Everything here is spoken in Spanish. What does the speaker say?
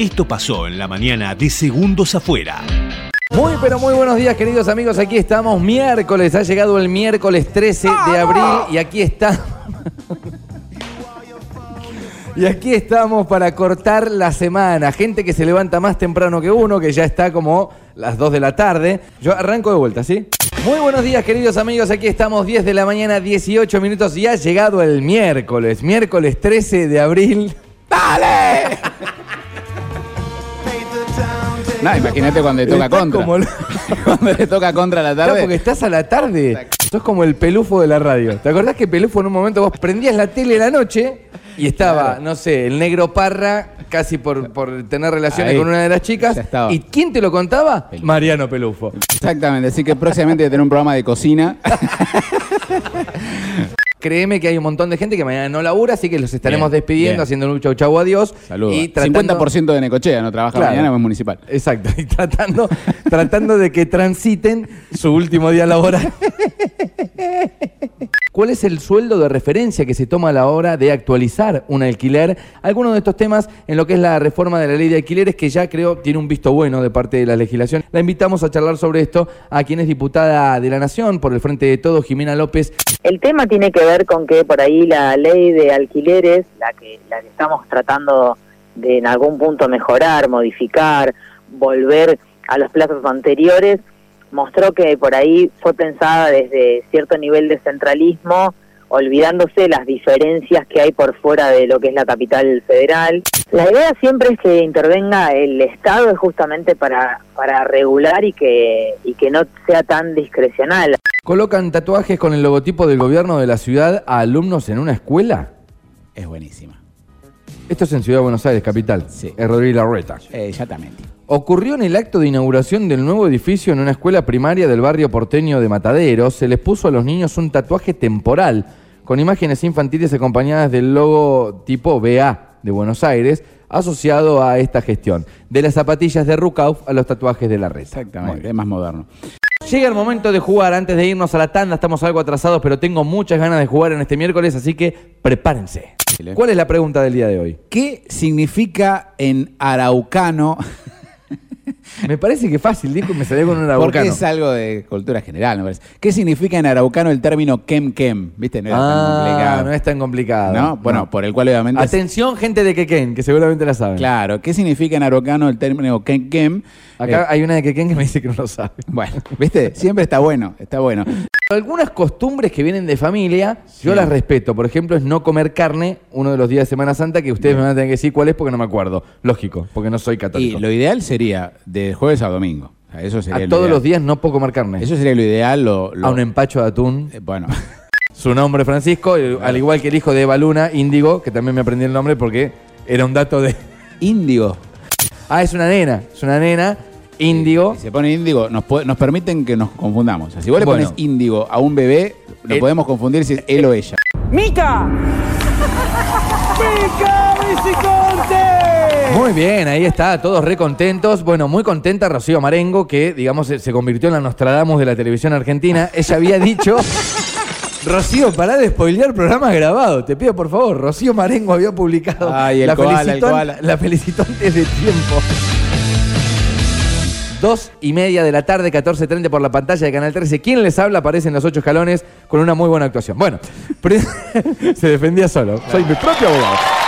Esto pasó en la mañana de Segundos Afuera. Muy pero muy buenos días queridos amigos, aquí estamos miércoles, ha llegado el miércoles 13 de abril y aquí está... Y aquí estamos para cortar la semana. Gente que se levanta más temprano que uno, que ya está como las 2 de la tarde. Yo arranco de vuelta, ¿sí? Muy buenos días, queridos amigos. Aquí estamos 10 de la mañana, 18 minutos y ha llegado el miércoles, miércoles 13 de abril. ¡Dale! No, imagínate cuando le toca Estás contra. como el- cuando le toca contra a la Claro, tarde. porque estás a la tarde. Sos como el pelufo de la radio. ¿Te acordás que pelufo en un momento vos prendías la tele en la noche y estaba, no sé, el negro Parra casi por, por tener relaciones Ahí. con una de las chicas? Ya estaba. ¿Y quién te lo contaba? Pelufo. Mariano Pelufo. Exactamente, así que próximamente voy a tener un programa de cocina. Créeme que hay un montón de gente que mañana no labura, así que los estaremos Bien, despidiendo, bien. haciendo un chau chau adiós. Saludos. Y tratando- 50% de Necochea no trabaja Claro. mañana, es municipal. Exacto, y tratando, tratando de que transiten su último día laboral. ¿Cuál es el sueldo de referencia que se toma a la hora de actualizar un alquiler? Algunos de estos temas en lo que es la reforma de la ley de alquileres, que ya creo tiene un visto bueno de parte de la legislación. La invitamos a charlar sobre esto a quien es diputada de la Nación por el Frente de Todos, Jimena López. El tema tiene que ver con que por ahí la ley de alquileres, la que, la que estamos tratando de en algún punto mejorar, modificar, volver a los plazos anteriores, mostró que por ahí fue pensada desde cierto nivel de centralismo, olvidándose las diferencias que hay por fuera de lo que es la capital federal. La idea siempre es que intervenga el Estado es justamente para, para regular y que, y que no sea tan discrecional. ¿Colocan tatuajes con el logotipo del gobierno de la ciudad a alumnos en una escuela? Es buenísima. Esto es en Ciudad de Buenos Aires, capital. Sí. Es Rodríguez Larreta. Eh, Exactamente. Ocurrió en el acto de inauguración del nuevo edificio en una escuela primaria del barrio porteño de Mataderos. Se les puso a los niños un tatuaje temporal con imágenes infantiles acompañadas del logo tipo BA de Buenos Aires asociado a esta gestión. De las zapatillas de Rukauf a los tatuajes de la reta. Exactamente, es más moderno. Llega el momento de jugar. Antes de irnos a la tanda, estamos algo atrasados, pero tengo muchas ganas de jugar en este miércoles, así que prepárense. ¿Cuál es la pregunta del día de hoy? ¿Qué significa en araucano? Me parece que fácil, dijo me salió con un Porque araucano. es algo de cultura general, me parece. ¿Qué significa en araucano el término kem kem? ¿Viste? No era tan Ah, complicado. no es tan complicado. ¿No? Bueno, No. por el cual obviamente... es- Atención, gente de Quequén, que seguramente la saben. Claro, ¿qué significa en araucano el término kem kem? Acá Eh, hay una de Quequén que me dice que no lo sabe. bueno, ¿viste? Siempre está bueno, está bueno. Algunas costumbres que vienen de familia, yo las respeto. Por ejemplo, es no comer carne uno de los días de Semana Santa, que ustedes me van a tener que decir cuál es porque no me acuerdo. Lógico, porque no soy Y católico. lo ideal sería de jueves a domingo. O sea, eso sería A lo todos ideal. los días no puedo comer carne. Eso sería lo ideal. Lo, lo- A un empacho de atún. eh, bueno, Su nombre Francisco, y- al igual que el hijo de Eva Luna, Índigo, que también me aprendí el nombre porque era un dato de... índigo. Ah, es una nena, es una nena, Índigo. Si se pone índigo, nos, nos permiten que nos confundamos. O sea, si vos le Bueno. pones índigo a un bebé, lo El- podemos confundir si es él o ella. ¡Mica! ¡Mica Viciconte! Muy bien, ahí está, todos re contentos. Bueno, muy contenta Rocío Marengo, que digamos se, se convirtió en la Nostradamus de la televisión argentina. Ella había dicho. Rocío, pará de spoilear programas grabados. Te pido por favor. Rocío Marengo había publicado. Ay, el la, koala, felicitó, el koala. la felicitó antes de tiempo. Dos y media de la tarde, 14.30 por la pantalla de Canal 13. ¿Quién les habla? Aparecen los ocho escalones con una muy buena actuación. Bueno, se defendía solo. Soy mi propio abogado.